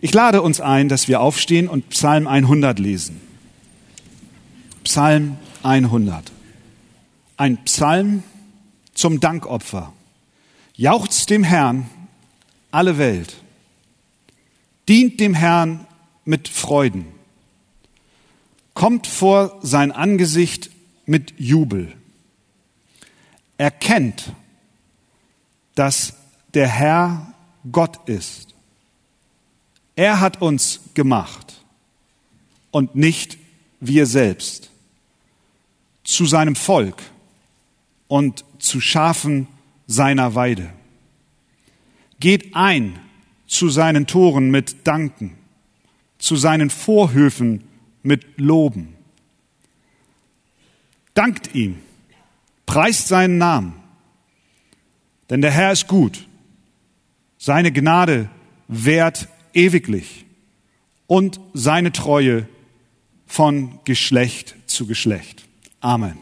Ich lade uns ein, dass wir aufstehen und Psalm 100 lesen. Psalm 100. Ein Psalm zum Dankopfer. Jauchzt dem Herrn alle Welt. Dient dem Herrn mit Freuden. Kommt vor sein Angesicht mit Jubel. Erkennt, dass der Herr Gott ist. Er hat uns gemacht und nicht wir selbst zu seinem Volk und zu Schafen seiner Weide. Geht ein zu seinen Toren mit Danken, zu seinen Vorhöfen mit Loben. Dankt ihm, preist seinen Namen, denn der Herr ist gut, seine Gnade währt ewiglich und seine Treue von Geschlecht zu Geschlecht. Amen.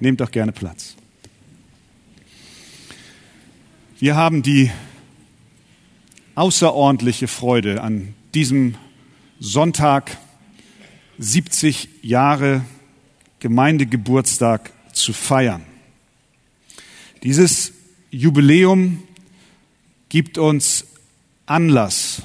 Nehmt doch gerne Platz. Wir haben die außerordentliche Freude an diesem Sonntag 70 Jahre Gemeindegeburtstag zu feiern. Dieses Jubiläum gibt uns Anlass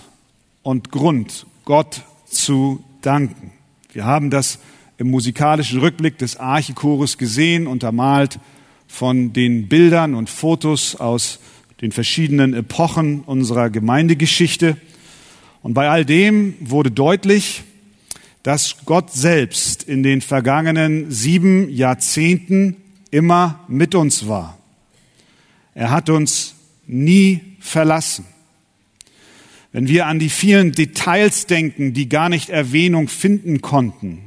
und Grund, Gott zu danken. Wir haben das im musikalischen Rückblick des Archechores gesehen, untermalt von den Bildern und Fotos aus den verschiedenen Epochen unserer Gemeindegeschichte. Und bei all dem wurde deutlich, dass Gott selbst in den vergangenen sieben Jahrzehnten immer mit uns war. Er hat uns nie verlassen. Wenn wir an die vielen Details denken, die gar nicht Erwähnung finden konnten,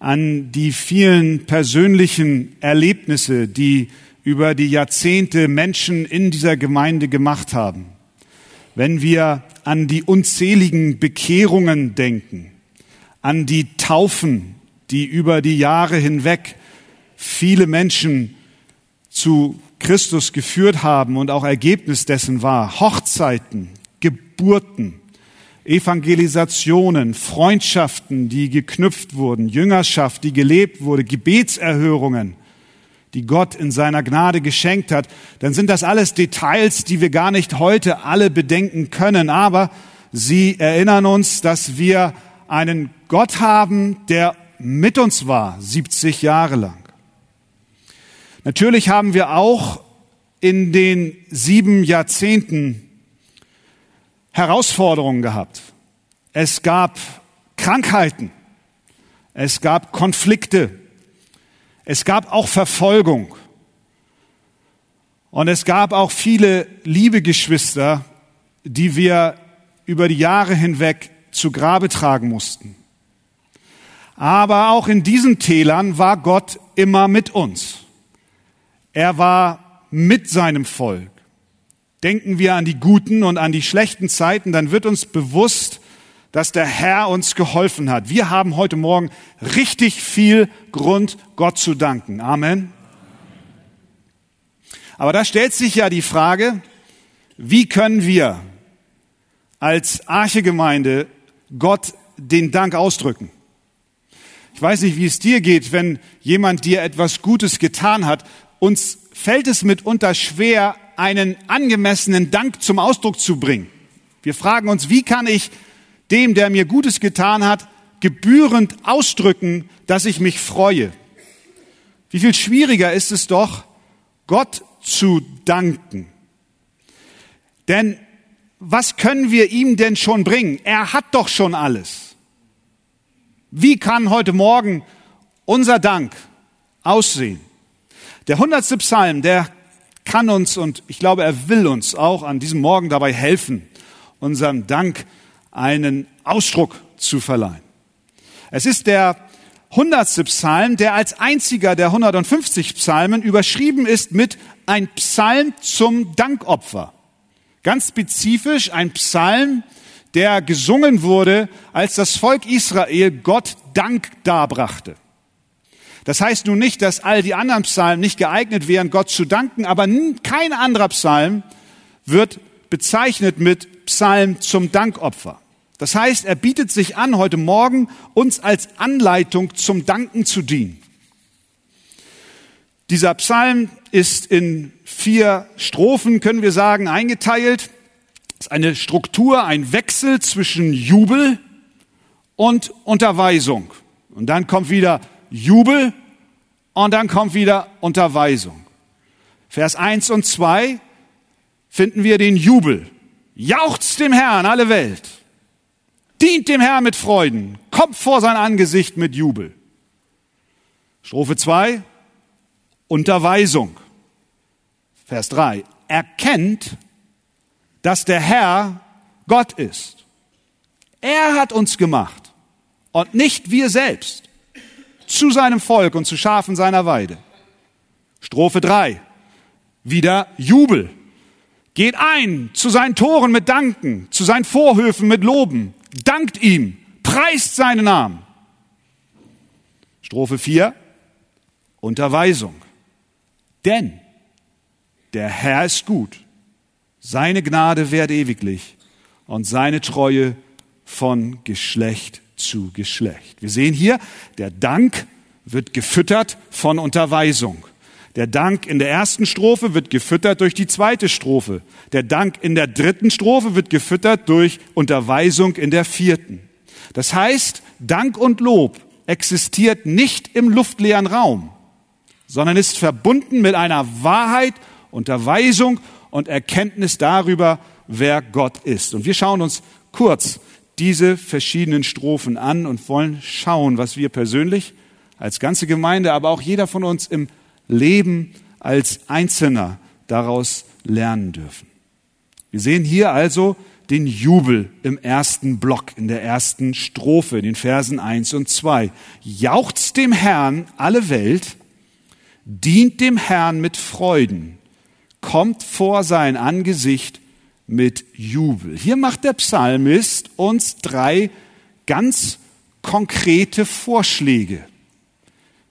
an die vielen persönlichen Erlebnisse, die über die Jahrzehnte Menschen in dieser Gemeinde gemacht haben, wenn wir an die unzähligen Bekehrungen denken, an die Taufen, die über die Jahre hinweg viele Menschen zu Christus geführt haben und auch Ergebnis dessen war, Hochzeiten, Geburten, Evangelisationen, Freundschaften, die geknüpft wurden, Jüngerschaft, die gelebt wurde, Gebetserhörungen, die Gott in seiner Gnade geschenkt hat, dann sind das alles Details, die wir gar nicht heute alle bedenken können. Aber sie erinnern uns, dass wir einen Gott haben, der mit uns war, 70 Jahre lang. Natürlich haben wir auch in den sieben Jahrzehnten Herausforderungen gehabt. Es gab Krankheiten. Es gab Konflikte. Es gab auch Verfolgung. Und es gab auch viele liebe Geschwister, die wir über die Jahre hinweg zu Grabe tragen mussten. Aber auch in diesen Tälern war Gott immer mit uns. Er war mit seinem Volk. Denken wir an die guten und an die schlechten Zeiten, dann wird uns bewusst, dass der Herr uns geholfen hat. Wir haben heute Morgen richtig viel Grund, Gott zu danken. Amen. Aber da stellt sich ja die Frage, wie können wir als Archegemeinde Gott den Dank ausdrücken? Ich weiß nicht, wie es dir geht, wenn jemand dir etwas Gutes getan hat. Uns fällt es mitunter schwer, einen angemessenen Dank zum Ausdruck zu bringen. Wir fragen uns, wie kann ich dem, der mir Gutes getan hat, gebührend ausdrücken, dass ich mich freue. Wie viel schwieriger ist es doch, Gott zu danken. Denn was können wir ihm denn schon bringen? Er hat doch schon alles. Wie kann heute Morgen unser Dank aussehen? Der hundertste Psalm, der kann uns und ich glaube, er will uns auch an diesem Morgen dabei helfen, unserem Dank einen Ausdruck zu verleihen. Es ist der hundertste Psalm, der als einziger der 150 Psalmen überschrieben ist mit ein Psalm zum Dankopfer. Ganz spezifisch ein Psalm, der gesungen wurde, als das Volk Israel Gott Dank darbrachte. Das heißt nun nicht, dass all die anderen Psalmen nicht geeignet wären, Gott zu danken, aber kein anderer Psalm wird bezeichnet mit Psalm zum Dankopfer. Das heißt, er bietet sich an, heute Morgen uns als Anleitung zum Danken zu dienen. Dieser Psalm ist in vier Strophen, können wir sagen, eingeteilt. Es ist eine Struktur, ein Wechsel zwischen Jubel und Unterweisung. Und dann kommt wieder Jubel und dann kommt wieder Unterweisung. Vers 1 und 2 finden wir den Jubel. Jauchzt dem Herrn alle Welt. Dient dem Herrn mit Freuden. Kommt vor sein Angesicht mit Jubel. Strophe 2. Unterweisung. Vers 3. Erkennt, dass der Herr Gott ist. Er hat uns gemacht und nicht wir selbst zu seinem Volk und zu Schafen seiner Weide. Strophe 3. Wieder Jubel. Geht ein zu seinen Toren mit Danken, zu seinen Vorhöfen mit Loben. Dankt ihm, preist seinen Namen. Strophe 4. Unterweisung. Denn der Herr ist gut. Seine Gnade währt ewiglich und seine Treue von Geschlecht zu Geschlecht. Wir sehen hier, der Dank wird gefüttert von Unterweisung. Der Dank in der ersten Strophe wird gefüttert durch die zweite Strophe. Der Dank in der dritten Strophe wird gefüttert durch Unterweisung in der vierten. Das heißt, Dank und Lob existiert nicht im luftleeren Raum, sondern ist verbunden mit einer Wahrheit, Unterweisung und Erkenntnis darüber, wer Gott ist. Und wir schauen uns kurz diese verschiedenen Strophen an und wollen schauen, was wir persönlich als ganze Gemeinde, aber auch jeder von uns im Leben als Einzelner daraus lernen dürfen. Wir sehen hier also den Jubel im ersten Block, in der ersten Strophe, in den Versen eins und zwei. Jauchzt dem Herrn alle Welt, dient dem Herrn mit Freuden, kommt vor sein Angesicht mit Jubel. Hier macht der Psalmist uns drei ganz konkrete Vorschläge,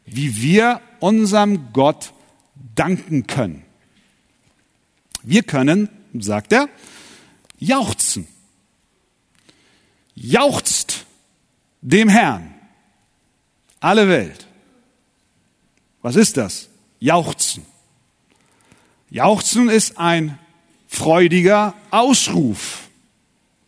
wie wir unserem Gott danken können. Wir können, sagt er, jauchzen. Jauchzt dem Herrn. Alle Welt. Was ist das? Jauchzen. Jauchzen ist ein freudiger Ausruf.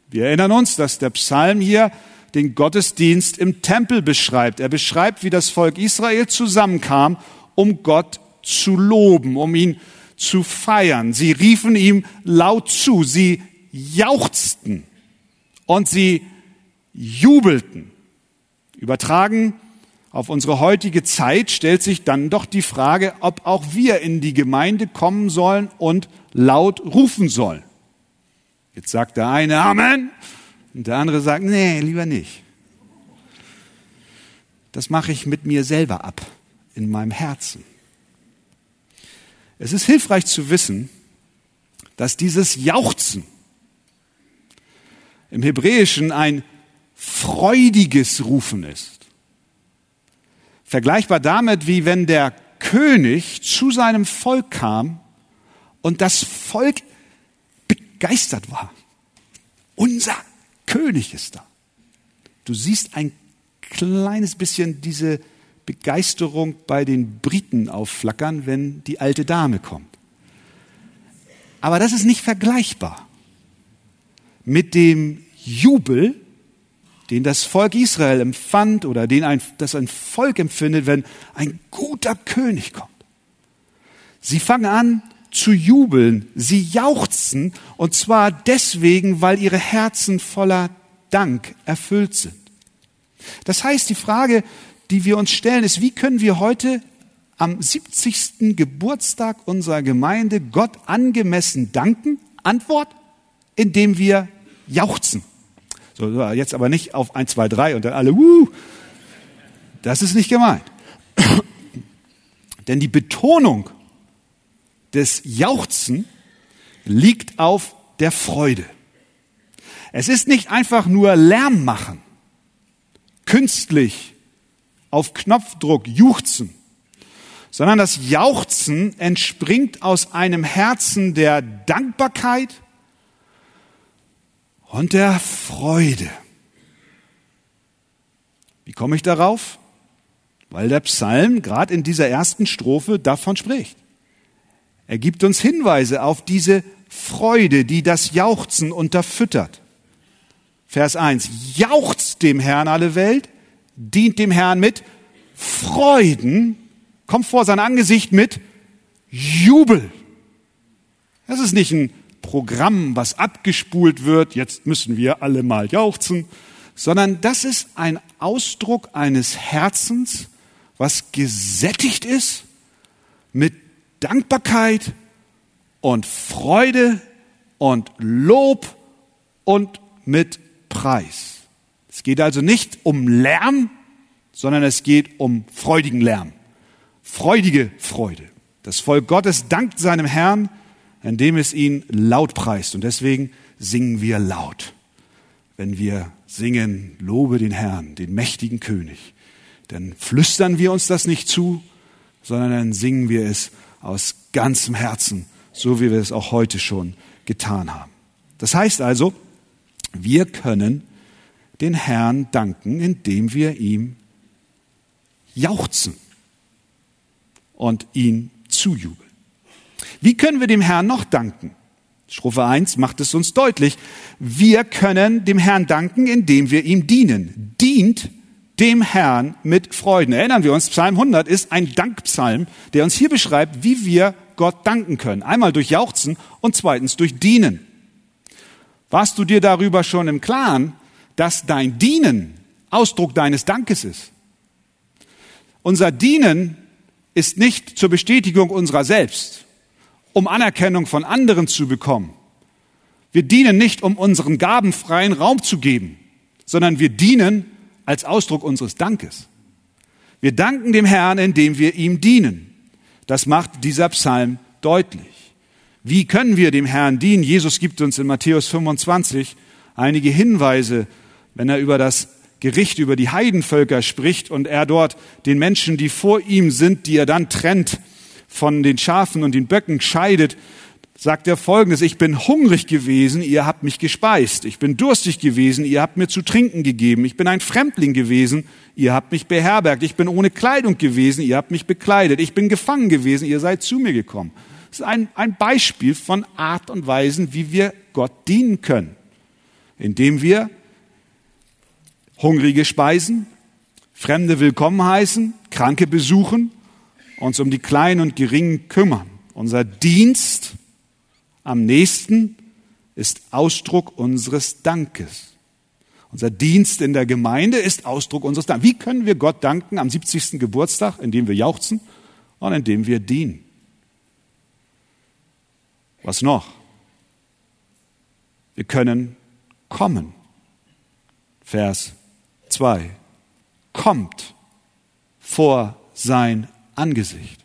Wir erinnern uns, dass der Psalm hier den Gottesdienst im Tempel beschreibt. Er beschreibt, wie das Volk Israel zusammenkam, um Gott zu loben, um ihn zu feiern. Sie riefen ihm laut zu, sie jauchzten und sie jubelten. Übertragen auf unsere heutige Zeit stellt sich dann doch die Frage, ob auch wir in die Gemeinde kommen sollen und laut rufen sollen. Jetzt sagt der eine Amen und der andere sagt, nee, lieber nicht. Das mache ich mit mir selber ab, in meinem Herzen. Es ist hilfreich zu wissen, dass dieses Jauchzen im Hebräischen ein freudiges Rufen ist. Vergleichbar damit, wie wenn der König zu seinem Volk kam und das Volk begeistert war. Unser König ist da. Du siehst ein kleines bisschen diese Begeisterung bei den Briten aufflackern, wenn die alte Dame kommt. Aber das ist nicht vergleichbar mit dem Jubel, den das Volk Israel empfand oder den ein, das ein Volk empfindet, wenn ein guter König kommt. Sie fangen an zu jubeln, sie jauchzen und zwar deswegen, weil ihre Herzen voller Dank erfüllt sind. Das heißt, die Frage, die wir uns stellen, ist, wie können wir heute am 70. Geburtstag unserer Gemeinde Gott angemessen danken? Antwort, indem wir jauchzen. So, jetzt aber nicht auf 1, 2, 3 und dann alle, wuh. Das ist nicht gemeint. Denn die Betonung des Jauchzen liegt auf der Freude. Es ist nicht einfach nur Lärm machen, künstlich, auf Knopfdruck, juchzen, sondern das Jauchzen entspringt aus einem Herzen der Dankbarkeit und der Freude. Wie komme ich darauf? Weil der Psalm gerade in dieser ersten Strophe davon spricht. Er gibt uns Hinweise auf diese Freude, die das Jauchzen unterfüttert. Vers 1. Jauchzt dem Herrn alle Welt, dient dem Herrn mit Freuden, kommt vor sein Angesicht mit Jubel. Das ist nicht ein Programm, was abgespult wird, jetzt müssen wir alle mal jauchzen, sondern das ist ein Ausdruck eines Herzens, was gesättigt ist mit Dankbarkeit und Freude und Lob und mit Preis. Es geht also nicht um Lärm, sondern es geht um freudigen Lärm. Freudige Freude. Das Volk Gottes dankt seinem Herrn, indem es ihn laut preist. Und deswegen singen wir laut. Wenn wir singen, lobe den Herrn, den mächtigen König, dann flüstern wir uns das nicht zu, sondern dann singen wir es aus ganzem Herzen, so wie wir es auch heute schon getan haben. Das heißt also, wir können den Herrn danken, indem wir ihm jauchzen und ihn zujubeln. Wie können wir dem Herrn noch danken? Strophe 1 macht es uns deutlich. Wir können dem Herrn danken, indem wir ihm dienen. Dient dem Herrn mit Freuden. Erinnern wir uns, Psalm 100 ist ein Dankpsalm, der uns hier beschreibt, wie wir Gott danken können. Einmal durch Jauchzen und zweitens durch Dienen. Warst du dir darüber schon im Klaren, dass dein Dienen Ausdruck deines Dankes ist? Unser Dienen ist nicht zur Bestätigung unserer selbst, um Anerkennung von anderen zu bekommen. Wir dienen nicht, um unseren Gaben freien Raum zu geben, sondern wir dienen als Ausdruck unseres Dankes. Wir danken dem Herrn, indem wir ihm dienen. Das macht dieser Psalm deutlich. Wie können wir dem Herrn dienen? Jesus gibt uns in Matthäus 25 einige Hinweise, wenn er über das Gericht über die Heidenvölker spricht und er dort den Menschen, die vor ihm sind, die er dann trennt von den Schafen und den Böcken, scheidet, sagt er folgendes, ich bin hungrig gewesen, ihr habt mich gespeist, ich bin durstig gewesen, ihr habt mir zu trinken gegeben, ich bin ein Fremdling gewesen, ihr habt mich beherbergt, ich bin ohne Kleidung gewesen, ihr habt mich bekleidet, ich bin gefangen gewesen, ihr seid zu mir gekommen. Das ist ein, ein Beispiel von Art und Weisen, wie wir Gott dienen können, indem wir Hungrige speisen, Fremde willkommen heißen, Kranke besuchen, uns um die Kleinen und Geringen kümmern. Unser Dienst am nächsten ist Ausdruck unseres Dankes. Unser Dienst in der Gemeinde ist Ausdruck unseres Dankes. Wie können wir Gott danken am 70. Geburtstag, indem wir jauchzen und indem wir dienen? Was noch? Wir können kommen. Vers 2 kommt vor sein Angesicht.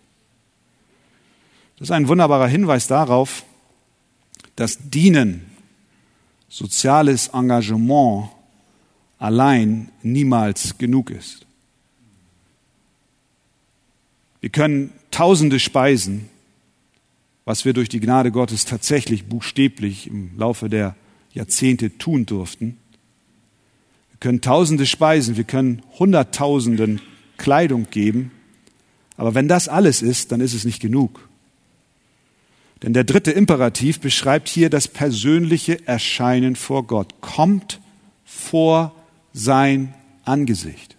Das ist ein wunderbarer Hinweis darauf, dass Dienen, soziales Engagement allein niemals genug ist. Wir können Tausende speisen, was wir durch die Gnade Gottes tatsächlich buchstäblich im Laufe der Jahrzehnte tun durften. Wir können Tausende speisen, wir können Hunderttausenden Kleidung geben, aber wenn das alles ist, dann ist es nicht genug. Denn der dritte Imperativ beschreibt hier das persönliche Erscheinen vor Gott. Kommt vor sein Angesicht.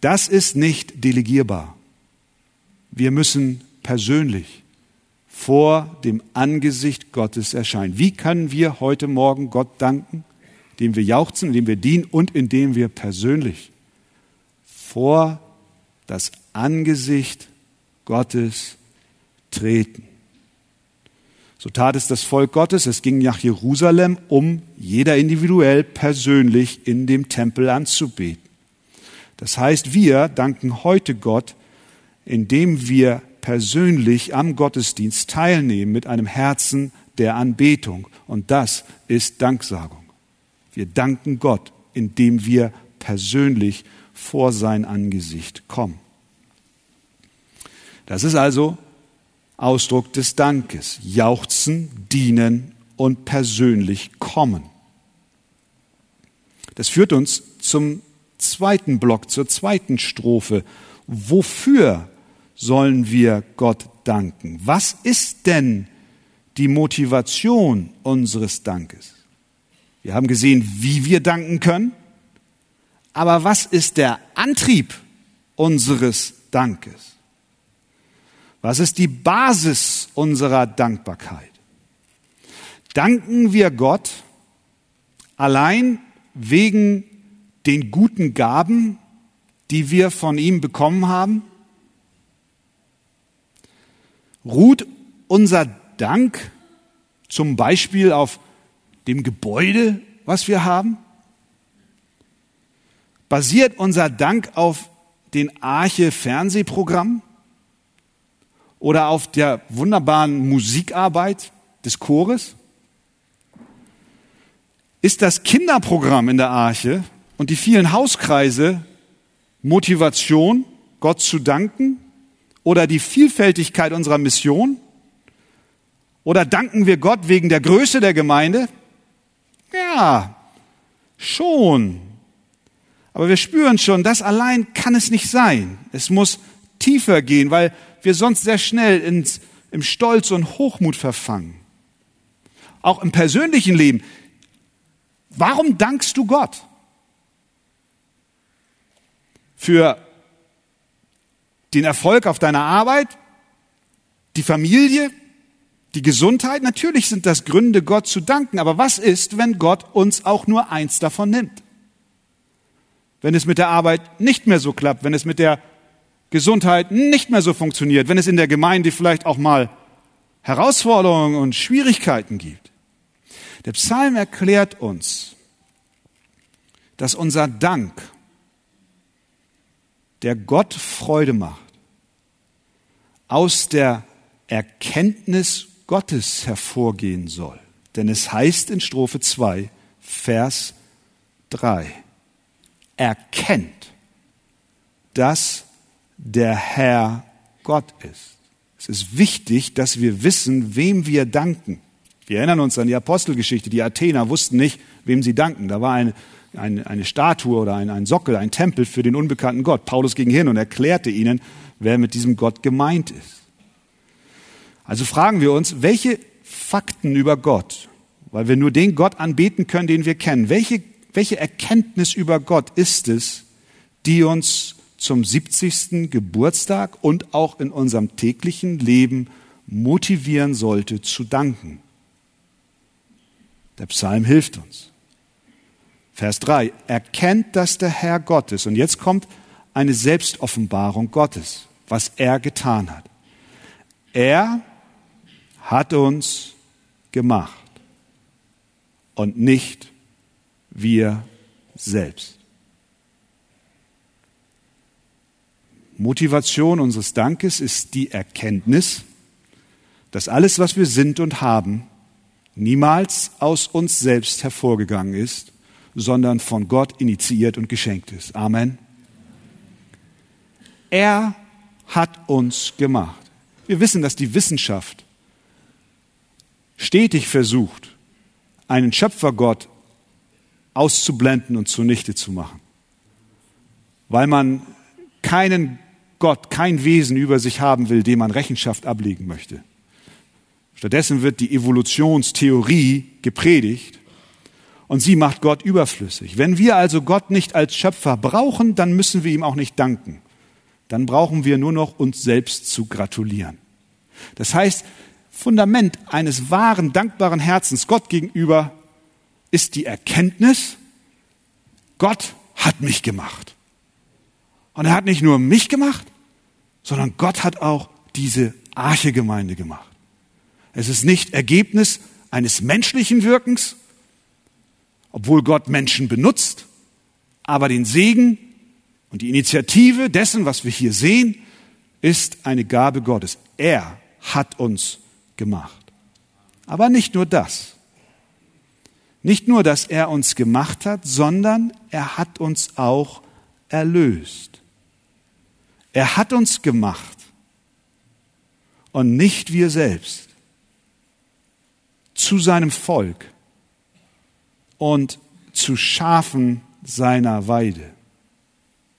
Das ist nicht delegierbar. Wir müssen persönlich vor dem Angesicht Gottes erscheinen. Wie können wir heute Morgen Gott danken? indem wir jauchzen, indem wir dienen und indem wir persönlich vor das Angesicht Gottes treten. So tat es das Volk Gottes. Es ging nach Jerusalem, um jeder individuell persönlich in dem Tempel anzubeten. Das heißt, wir danken heute Gott, indem wir persönlich am Gottesdienst teilnehmen mit einem Herzen der Anbetung. Und das ist Danksagung. Wir danken Gott, indem wir persönlich vor sein Angesicht kommen. Das ist also Ausdruck des Dankes. Jauchzen, dienen und persönlich kommen. Das führt uns zum zweiten Block, zur zweiten Strophe. Wofür sollen wir Gott danken? Was ist denn die Motivation unseres Dankes? Wir haben gesehen, wie wir danken können, aber was ist der Antrieb unseres Dankes? Was ist die Basis unserer Dankbarkeit? Danken wir Gott allein wegen den guten Gaben, die wir von ihm bekommen haben? Ruht unser Dank zum Beispiel auf dem Gebäude, was wir haben? Basiert unser Dank auf den Arche Fernsehprogramm oder auf der wunderbaren Musikarbeit des Chores? Ist das Kinderprogramm in der Arche und die vielen Hauskreise Motivation, Gott zu danken? Oder die Vielfältigkeit unserer Mission? Oder danken wir Gott wegen der Größe der Gemeinde? Ja, schon. Aber wir spüren schon, das allein kann es nicht sein. Es muss tiefer gehen, weil wir sonst sehr schnell ins, im Stolz und Hochmut verfangen. Auch im persönlichen Leben. Warum dankst du Gott? Für den Erfolg auf deiner Arbeit, die Familie, die Gesundheit? Natürlich sind das Gründe, Gott zu danken. Aber was ist, wenn Gott uns auch nur eins davon nimmt? Wenn es mit der Arbeit nicht mehr so klappt, wenn es mit der Gesundheit nicht mehr so funktioniert, wenn es in der Gemeinde vielleicht auch mal Herausforderungen und Schwierigkeiten gibt. Der Psalm erklärt uns, dass unser Dank, der Gott Freude macht, aus der Erkenntnis Gottes hervorgehen soll. Denn es heißt in Strophe 2, Vers 3, erkennt, dass der Herr Gott ist. Es ist wichtig, dass wir wissen, wem wir danken. Wir erinnern uns an die Apostelgeschichte. Die Athener wussten nicht, wem sie danken. Da war eine, eine, eine Statue oder ein, ein Sockel, ein Tempel für den unbekannten Gott. Paulus ging hin und erklärte ihnen, wer mit diesem Gott gemeint ist. Also fragen wir uns, welche Fakten über Gott, weil wir nur den Gott anbeten können, den wir kennen, welche, welche Erkenntnis über Gott ist es, die uns zum 70. Geburtstag und auch in unserem täglichen Leben motivieren sollte zu danken. Der Psalm hilft uns. Vers 3. Erkennt, dass der Herr Gott ist. Und jetzt kommt eine Selbstoffenbarung Gottes, was er getan hat. Er hat uns gemacht und nicht wir selbst. Motivation unseres Dankes ist die Erkenntnis, dass alles, was wir sind und haben, niemals aus uns selbst hervorgegangen ist, sondern von Gott initiiert und geschenkt ist. Amen. Er hat uns gemacht. Wir wissen, dass die Wissenschaft stetig versucht, einen Schöpfergott auszublenden und zunichte zu machen, weil man keinen Gott kein Wesen über sich haben will, dem man Rechenschaft ablegen möchte. Stattdessen wird die Evolutionstheorie gepredigt und sie macht Gott überflüssig. Wenn wir also Gott nicht als Schöpfer brauchen, dann müssen wir ihm auch nicht danken. Dann brauchen wir nur noch uns selbst zu gratulieren. Das heißt, Fundament eines wahren, dankbaren Herzens Gott gegenüber ist die Erkenntnis, Gott hat mich gemacht. Und er hat nicht nur mich gemacht, sondern Gott hat auch diese Archegemeinde gemacht. Es ist nicht Ergebnis eines menschlichen Wirkens, obwohl Gott Menschen benutzt, aber den Segen und die Initiative dessen, was wir hier sehen, ist eine Gabe Gottes. Er hat uns gemacht. Aber nicht nur das. Nicht nur, dass er uns gemacht hat, sondern er hat uns auch erlöst. Er hat uns gemacht und nicht wir selbst zu seinem Volk und zu Schafen seiner Weide.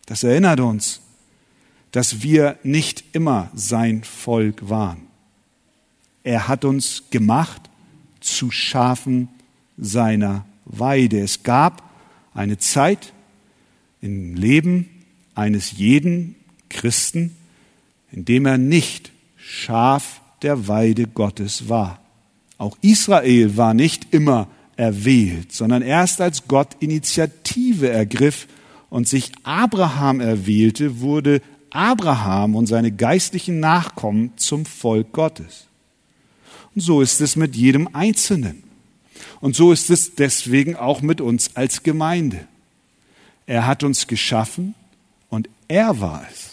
Das erinnert uns, dass wir nicht immer sein Volk waren. Er hat uns gemacht zu Schafen seiner Weide. Es gab eine Zeit im Leben eines jeden Christen, in dem er nicht Schaf der Weide Gottes war. Auch Israel war nicht immer erwählt, sondern erst als Gott Initiative ergriff und sich Abraham erwählte, wurde Abraham und seine geistlichen Nachkommen zum Volk Gottes. Und so ist es mit jedem Einzelnen. Und so ist es deswegen auch mit uns als Gemeinde. Er hat uns geschaffen und er war es,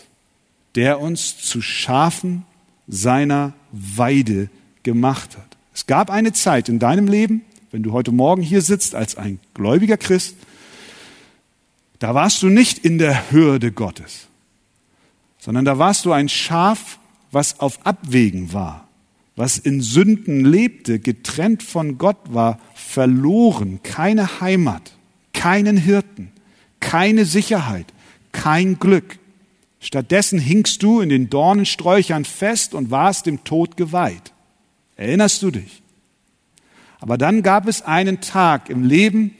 der uns zu Schafen seiner Weide gemacht hat. Es gab eine Zeit in deinem Leben, wenn du heute Morgen hier sitzt als ein gläubiger Christ, da warst du nicht in der Hürde Gottes, sondern da warst du ein Schaf, was auf Abwägen war, was in Sünden lebte, getrennt von Gott war, verloren, keine Heimat, keinen Hirten, keine Sicherheit, kein Glück. Stattdessen hingst du in den Dornensträuchern fest und warst dem Tod geweiht. Erinnerst du dich? Aber dann gab es einen Tag im Leben,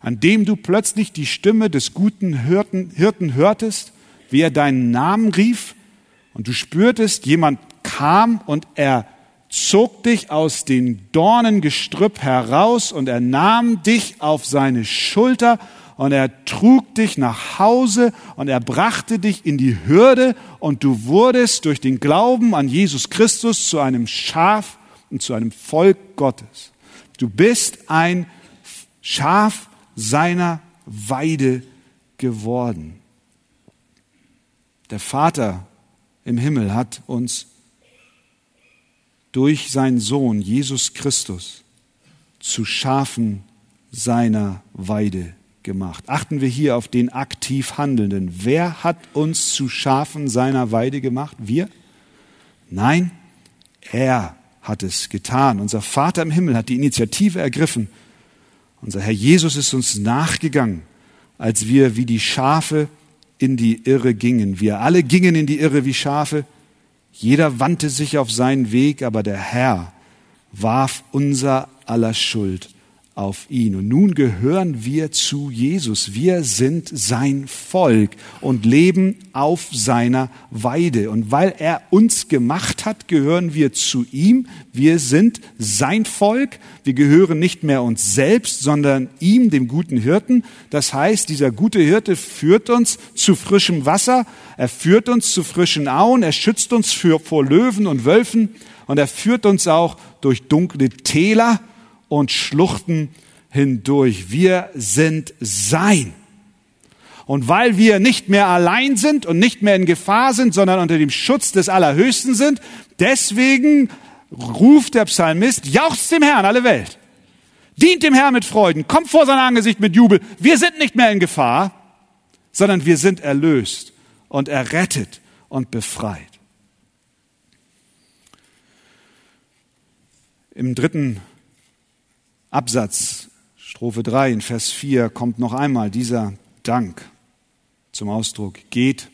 an dem du plötzlich die Stimme des guten Hirten, Hirten hörtest, wie er deinen Namen rief, und du spürtest, jemand kam und er zog dich aus dem Dornengestrüpp heraus und er nahm dich auf seine Schulter und er trug dich nach Hause und er brachte dich in die Hürde und du wurdest durch den Glauben an Jesus Christus zu einem Schaf und zu einem Volk Gottes. Du bist ein Schaf seiner Weide geworden. Der Vater im Himmel hat uns durch seinen Sohn Jesus Christus zu Schafen seiner Weide gemacht. Achten wir hier auf den aktiv Handelnden. Wer hat uns zu Schafen seiner Weide gemacht? Wir? Nein, er hat es getan. Unser Vater im Himmel hat die Initiative ergriffen. Unser Herr Jesus ist uns nachgegangen, als wir wie die Schafe in die Irre gingen. Wir alle gingen in die Irre wie Schafe. Jeder wandte sich auf seinen Weg, aber der Herr warf unser aller Schuld auf ihn. Und nun gehören wir zu Jesus. Wir sind sein Volk und leben auf seiner Weide. Und weil er uns gemacht hat, gehören wir zu ihm. Wir sind sein Volk. Wir gehören nicht mehr uns selbst, sondern ihm, dem guten Hirten. Das heißt, dieser gute Hirte führt uns zu frischem Wasser. Er führt uns zu frischen Auen. Er schützt uns für, vor Löwen und Wölfen. Und er führt uns auch durch dunkle Täler und Schluchten hindurch. Wir sind sein. Und weil wir nicht mehr allein sind und nicht mehr in Gefahr sind, sondern unter dem Schutz des Allerhöchsten sind, deswegen ruft der Psalmist, jauchzt dem Herrn alle Welt. Dient dem Herrn mit Freuden, kommt vor sein Angesicht mit Jubel. Wir sind nicht mehr in Gefahr, sondern wir sind erlöst und errettet und befreit. Im dritten Absatz, Strophe 3 in Vers 4, kommt noch einmal dieser Dank zum Ausdruck. Geht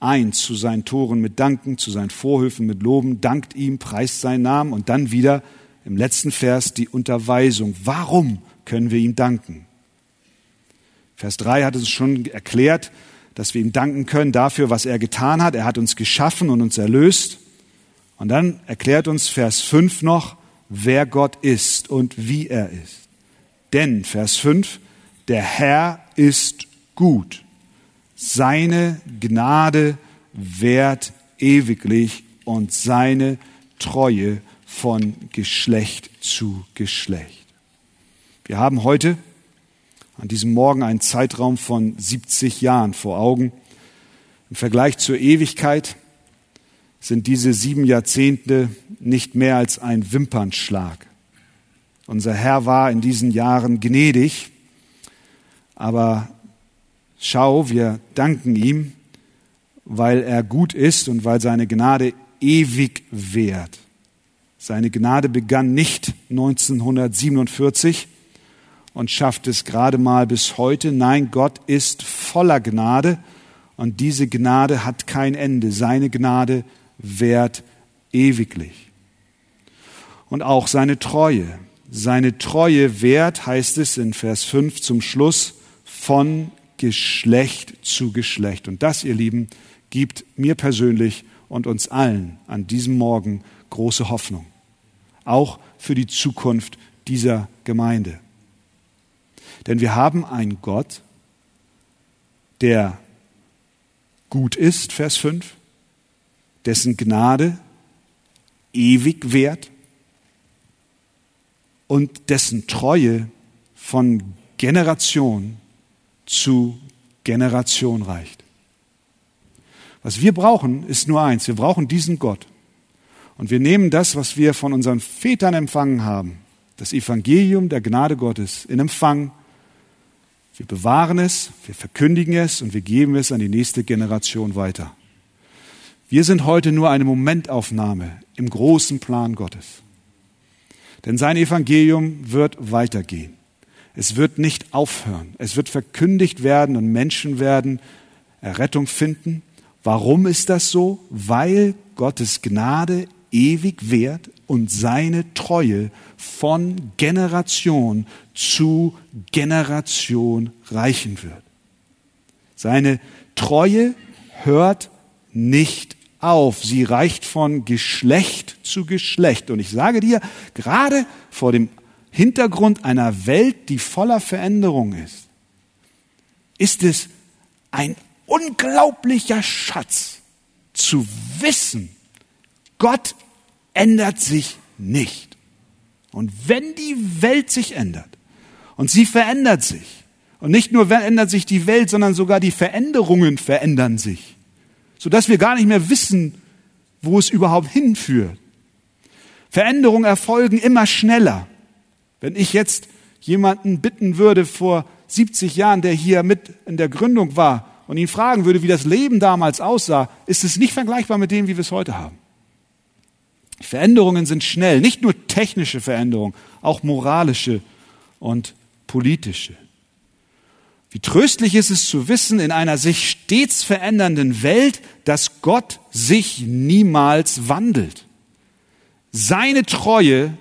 ein zu seinen Toren mit Danken, zu seinen Vorhöfen mit Loben, dankt ihm, preist seinen Namen und dann wieder im letzten Vers die Unterweisung. Warum können wir ihm danken? Vers 3 hat es schon erklärt, dass wir ihm danken können dafür, was er getan hat. Er hat uns geschaffen und uns erlöst. Und dann erklärt uns Vers 5 noch, wer Gott ist und wie er ist. Denn, Vers 5, der Herr ist gut. Seine Gnade währt ewiglich und seine Treue von Geschlecht zu Geschlecht. Wir haben heute an diesem Morgen einen Zeitraum von 70 Jahren vor Augen. Im Vergleich zur Ewigkeit sind diese sieben Jahrzehnte nicht mehr als ein Wimpernschlag. Unser Herr war in diesen Jahren gnädig, aber schau, wir danken ihm, weil er gut ist und weil seine Gnade ewig währt. Seine Gnade begann nicht 1947 und schafft es gerade mal bis heute. Nein, Gott ist voller Gnade und diese Gnade hat kein Ende. Seine Gnade währt ewiglich. Und auch seine Treue. Seine Treue währt, heißt es in Vers 5 zum Schluss, von Geschlecht zu Geschlecht. Und das, ihr Lieben, gibt mir persönlich und uns allen an diesem Morgen große Hoffnung. Auch für die Zukunft dieser Gemeinde. Denn wir haben einen Gott, der gut ist, Vers 5, dessen Gnade ewig währt und dessen Treue von Generation zu Generation reicht. Was wir brauchen, ist nur eins. Wir brauchen diesen Gott. Und wir nehmen das, was wir von unseren Vätern empfangen haben, das Evangelium der Gnade Gottes in Empfang. Wir bewahren es, wir verkündigen es und wir geben es an die nächste Generation weiter. Wir sind heute nur eine Momentaufnahme im großen Plan Gottes. Denn sein Evangelium wird weitergehen. Es wird nicht aufhören. Es wird verkündigt werden und Menschen werden Errettung finden. Warum ist das so? Weil Gottes Gnade ewig währt und seine Treue von Generation zu Generation reichen wird. Seine Treue hört nicht auf. Sie reicht von Geschlecht zu Geschlecht. Und ich sage dir, gerade vor dem Hintergrund einer Welt, die voller Veränderung ist, ist es ein unglaublicher Schatz zu wissen, Gott ändert sich nicht. Und wenn die Welt sich ändert, und sie verändert sich, und nicht nur verändert sich die Welt, sondern sogar die Veränderungen verändern sich, sodass wir gar nicht mehr wissen, wo es überhaupt hinführt. Veränderungen erfolgen immer schneller. Wenn ich jetzt jemanden bitten würde vor 70 Jahren, der hier mit in der Gründung war, und ihn fragen würde, wie das Leben damals aussah, ist es nicht vergleichbar mit dem, wie wir es heute haben. Veränderungen sind schnell, nicht nur technische Veränderungen, auch moralische und politische. Wie tröstlich ist es zu wissen, in einer sich stets verändernden Welt, dass Gott sich niemals wandelt. Seine Treue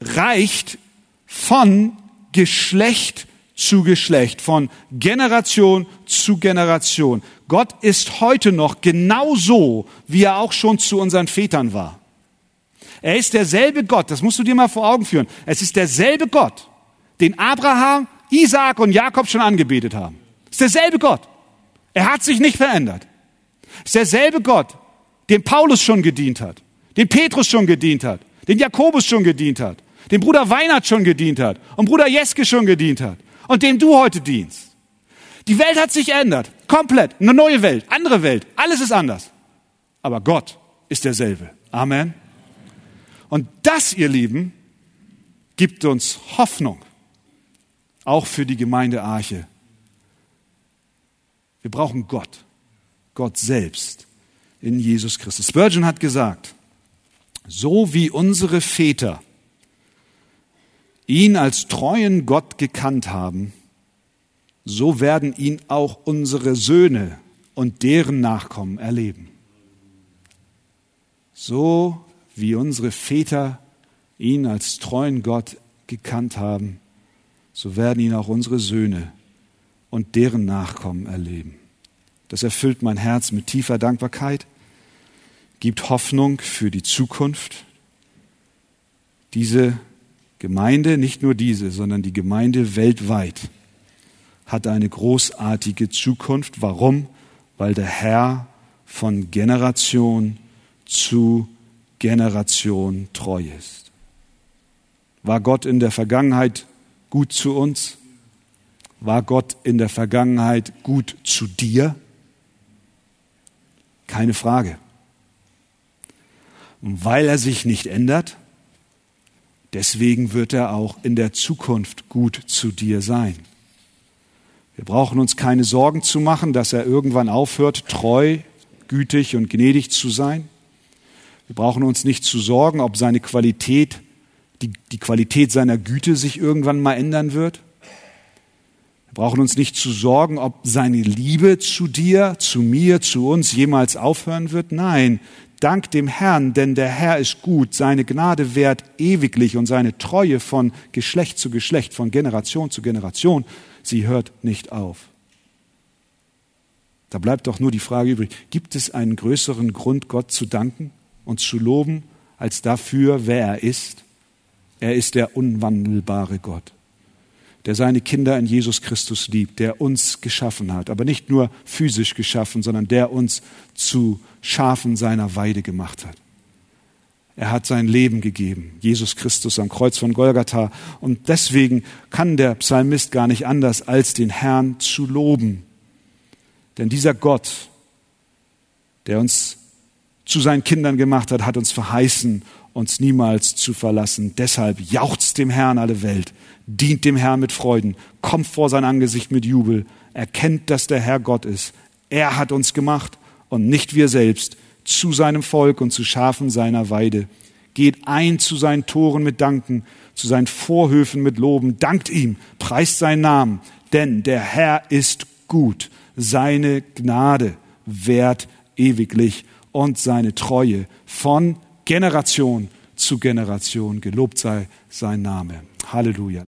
reicht von Geschlecht zu Geschlecht, von Generation zu Generation. Gott ist heute noch genauso, wie er auch schon zu unseren Vätern war. Er ist derselbe Gott, das musst du dir mal vor Augen führen. Es ist derselbe Gott, den Abraham, Isaak und Jakob schon angebetet haben. Es ist derselbe Gott. Er hat sich nicht verändert. Es ist derselbe Gott, dem Paulus schon gedient hat, dem Petrus schon gedient hat, dem Jakobus schon gedient hat, dem Bruder Weinert schon gedient hat und Bruder Jeske schon gedient hat und dem du heute dienst. Die Welt hat sich geändert. Komplett. Eine neue Welt. Andere Welt. Alles ist anders. Aber Gott ist derselbe. Amen. Und das, ihr Lieben, gibt uns Hoffnung. Auch für die Gemeinde Arche. Wir brauchen Gott. Gott selbst in Jesus Christus. Spurgeon hat gesagt, so wie unsere Väter ihn als treuen Gott gekannt haben, so werden ihn auch unsere Söhne und deren Nachkommen erleben. So wie unsere Väter ihn als treuen Gott gekannt haben, so werden ihn auch unsere Söhne und deren Nachkommen erleben. Das erfüllt mein Herz mit tiefer Dankbarkeit, gibt Hoffnung für die Zukunft. Diese Gemeinde, nicht nur diese, sondern die Gemeinde weltweit hat eine großartige Zukunft. Warum? Weil der Herr von Generation zu Generation treu ist. War Gott in der Vergangenheit gut zu uns? War Gott in der Vergangenheit gut zu dir? Keine Frage. Und weil er sich nicht ändert, Deswegen wird er auch in der Zukunft gut zu dir sein. Wir brauchen uns keine Sorgen zu machen, dass er irgendwann aufhört, treu, gütig und gnädig zu sein. Wir brauchen uns nicht zu sorgen, ob seine Qualität, die, die Qualität seiner Güte sich irgendwann mal ändern wird. Wir brauchen uns nicht zu sorgen, ob seine Liebe zu dir, zu mir, zu uns jemals aufhören wird. Nein, dank dem Herrn, denn der Herr ist gut, seine Gnade währt ewiglich und seine Treue von Geschlecht zu Geschlecht, von Generation zu Generation, sie hört nicht auf. Da bleibt doch nur die Frage übrig, gibt es einen größeren Grund, Gott zu danken und zu loben, als dafür, wer er ist? Er ist der unwandelbare Gott, der seine Kinder in Jesus Christus liebt, der uns geschaffen hat, aber nicht nur physisch geschaffen, sondern der uns zu Schafen seiner Weide gemacht hat. Er hat sein Leben gegeben, Jesus Christus am Kreuz von Golgatha. Und deswegen kann der Psalmist gar nicht anders, als den Herrn zu loben denn dieser Gott, der uns zu seinen Kindern gemacht hat, hat uns verheißen, uns niemals zu verlassen. Deshalb jauchzt dem Herrn alle Welt, dient dem Herrn mit Freuden, kommt vor sein Angesicht mit Jubel, erkennt, dass der Herr Gott ist. Er hat uns gemacht und nicht wir selbst, zu seinem Volk und zu Schafen seiner Weide. Geht ein zu seinen Toren mit Danken, zu seinen Vorhöfen mit Loben, dankt ihm, preist seinen Namen, denn der Herr ist gut seine Gnade währt ewiglich und seine Treue von Generation zu Generation. Gelobt sei sein Name. Halleluja.